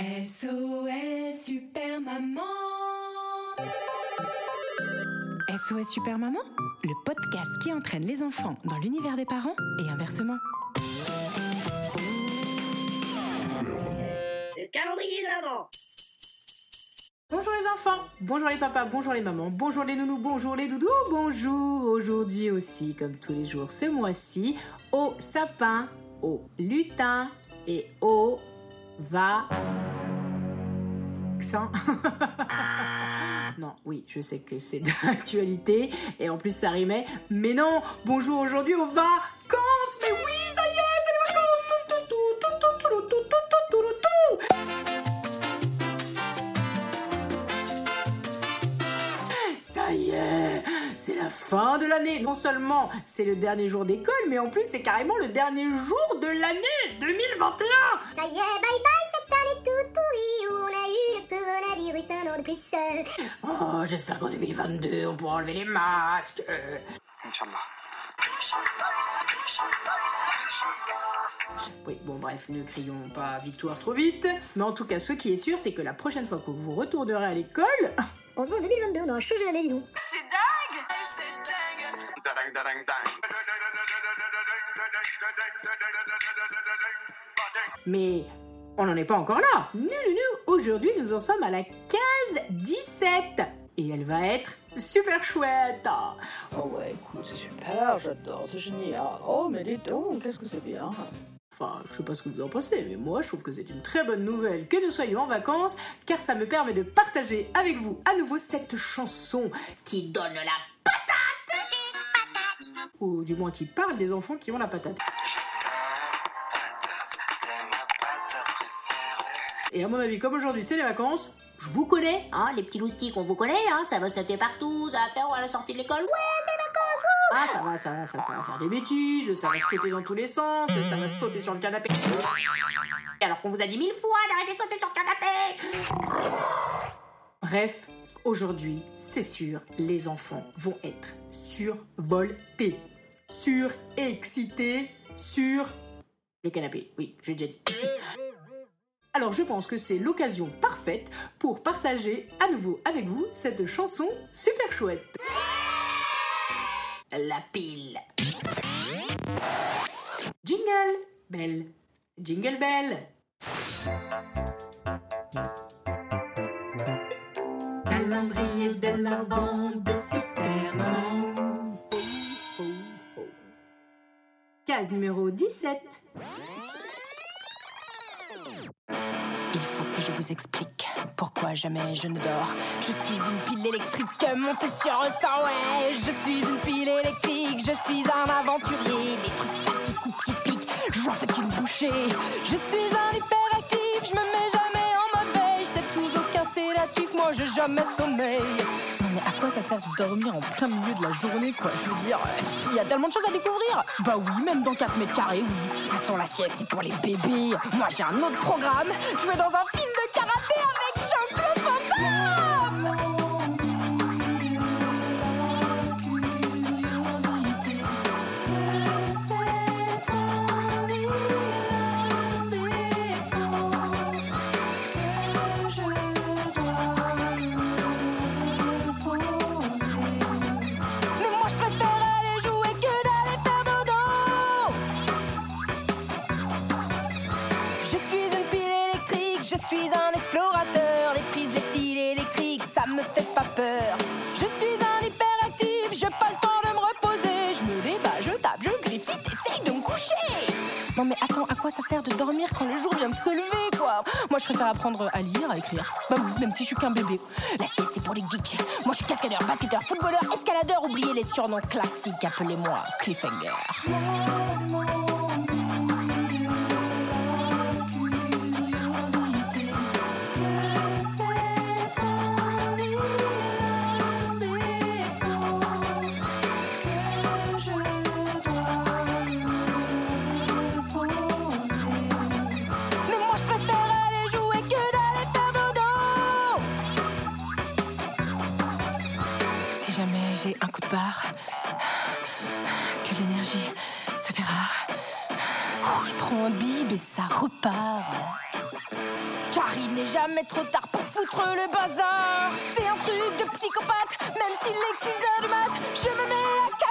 SOS Super Maman SOS Super Maman, le podcast qui entraîne les enfants dans l'univers des parents et inversement. Le calendrier de l'avant. Bonjour les enfants, bonjour les papas, bonjour les mamans, bonjour les nounous, bonjour les doudous, bonjour aujourd'hui aussi, comme tous les jours ce mois-ci, au sapin, au lutin et au va non, oui, je sais que c'est d'actualité et en plus ça rimait. Mais non, bonjour aujourd'hui aux vacances. Mais oui, ça y est, c'est les vacances. Ça y est, c'est la fin de l'année. Non seulement c'est le dernier jour d'école, mais en plus c'est carrément le dernier jour de l'année 2021. Ça y est, bye bye cette année toute pourrie où on a eu le coronavirus un an de plus. Oh, j'espère qu'en 2022 on pourra enlever les masques. Euh, Oui, bon bref, ne crions pas victoire trop vite. Mais en tout cas, ce qui est sûr, c'est que la prochaine fois que vous retournerez à l'école, On se voit en 2022, on aura changé l'année, dis donc. Mais on n'en est pas encore là. Non, non, non, aujourd'hui nous en sommes à la case 17. Et elle va être super chouette. Oh ouais, écoute, c'est super, j'adore, c'est génial. Oh, mais les donc, qu'est-ce que c'est bien. Enfin, je sais pas ce que vous en pensez, mais moi je trouve que c'est une très bonne nouvelle que nous soyons en vacances, car ça me permet de partager avec vous à nouveau cette chanson qui donne la Ou du moins qui parle des enfants qui ont la patate. Et à mon avis, comme aujourd'hui c'est les vacances, je vous connais, Hein, les petits loustiques, on vous connaît, hein, ça va sauter partout, ça va faire à la sortie de l'école. Ouais, c'est vacances, Ah, ça va, ça va, ça, ça va faire des bêtises, ça va sauter dans tous les sens, ça va sauter sur le canapé. Alors qu'on vous a dit mille fois d'arrêter de sauter sur le canapé. Bref, aujourd'hui, c'est sûr, les enfants vont être survoltés, surexcités, sur le canapé. Oui, j'ai déjà dit. Alors je pense que c'est l'occasion parfaite pour partager à nouveau avec vous cette chanson super chouette. La pile. Jingle bell, jingle bell. Calendrier de de Superman. Case numéro 17. Il faut que je vous explique pourquoi jamais je ne dors. Je suis une pile électrique montée sur un sang, ouais. Je suis une pile électrique, je suis un aventurier. Les trucs qui coupent, qui piquent, j'en fais qu'une bouchée. Je suis un hyperactif, je me mets jamais en mode veille. Je sais sous aucun sédatif, moi j'ai jamais sommeil. À quoi ça sert de dormir en plein milieu de la journée, quoi Je veux dire, il y a tellement de choses à découvrir. Bah oui, même dans 4 mètres carrés, oui. De toute façon, la sieste, c'est pour les bébés. Moi, j'ai un autre programme. Je vais dans un me fait pas peur. Je suis un hyperactif, j'ai pas le temps de me reposer. Je me débat, je tape, je griffe, si t'essayes de me coucher. Non mais attends, à quoi ça sert de dormir quand le jour vient de se lever, quoi? Moi, je préfère apprendre à lire, à écrire. Bah oui, même si je suis qu'un bébé. La sieste, c'est pour les geeks. Moi, je suis cascadeur, basketteur, footballeur, escaladeur. Oubliez les surnoms classiques, appelez-moi Cliffhanger. Que l'énergie, ça fait rare. Je prends un bib et ça repart. Car il n'est jamais trop tard pour foutre le bazar. C'est un truc de psychopathe, même 6 heures de mat. Je me mets à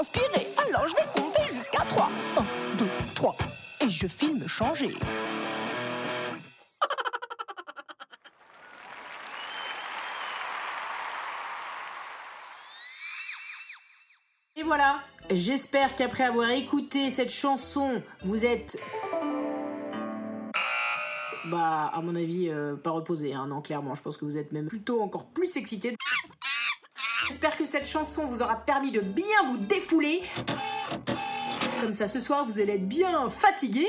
Alors je vais compter jusqu'à 3. 1, 2, 3. Et je filme changer. Et voilà, j'espère qu'après avoir écouté cette chanson, vous êtes... Bah, à mon avis, euh, pas reposé, hein, non, clairement, je pense que vous êtes même plutôt encore plus excité. J'espère que cette chanson vous aura permis de bien vous défouler. Comme ça, ce soir, vous allez être bien fatigué.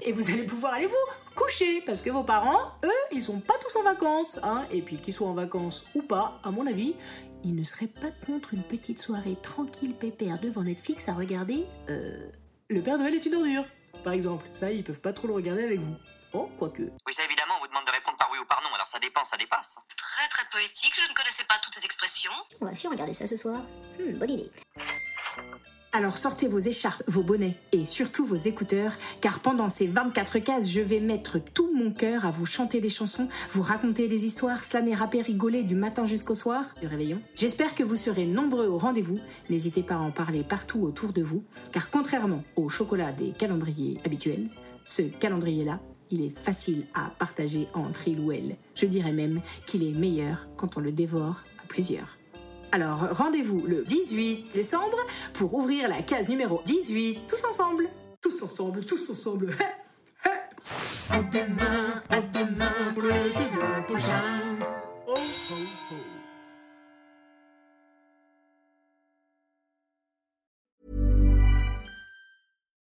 Et vous allez pouvoir aller vous coucher. Parce que vos parents, eux, ils sont pas tous en vacances. Hein et puis qu'ils soient en vacances ou pas, à mon avis, ils ne seraient pas contre une petite soirée tranquille pépère devant Netflix à regarder euh, Le Père Noël est une ordure, par exemple. Ça, ils peuvent pas trop le regarder avec vous. Oh, quoique. Oui, ça évidemment, on vous demande de répondre par oui ou par non, alors ça dépend, ça dépasse. Très très poétique, je ne connaissais pas toutes ces expressions. On va sûre regarder ça ce soir. Hmm, bonne idée. Alors sortez vos écharpes, vos bonnets et surtout vos écouteurs, car pendant ces 24 cases, je vais mettre tout mon cœur à vous chanter des chansons, vous raconter des histoires, slammer, rapper, rigoler du matin jusqu'au soir, du réveillon. J'espère que vous serez nombreux au rendez-vous. N'hésitez pas à en parler partout autour de vous, car contrairement au chocolat des calendriers habituels, ce calendrier-là, il est facile à partager entre il ou elle. Je dirais même qu'il est meilleur quand on le dévore à plusieurs. Alors rendez-vous le 18 décembre pour ouvrir la case numéro 18, tous ensemble. Tous ensemble, tous ensemble. à demain, à demain pour prochain. Oh, oh, oh.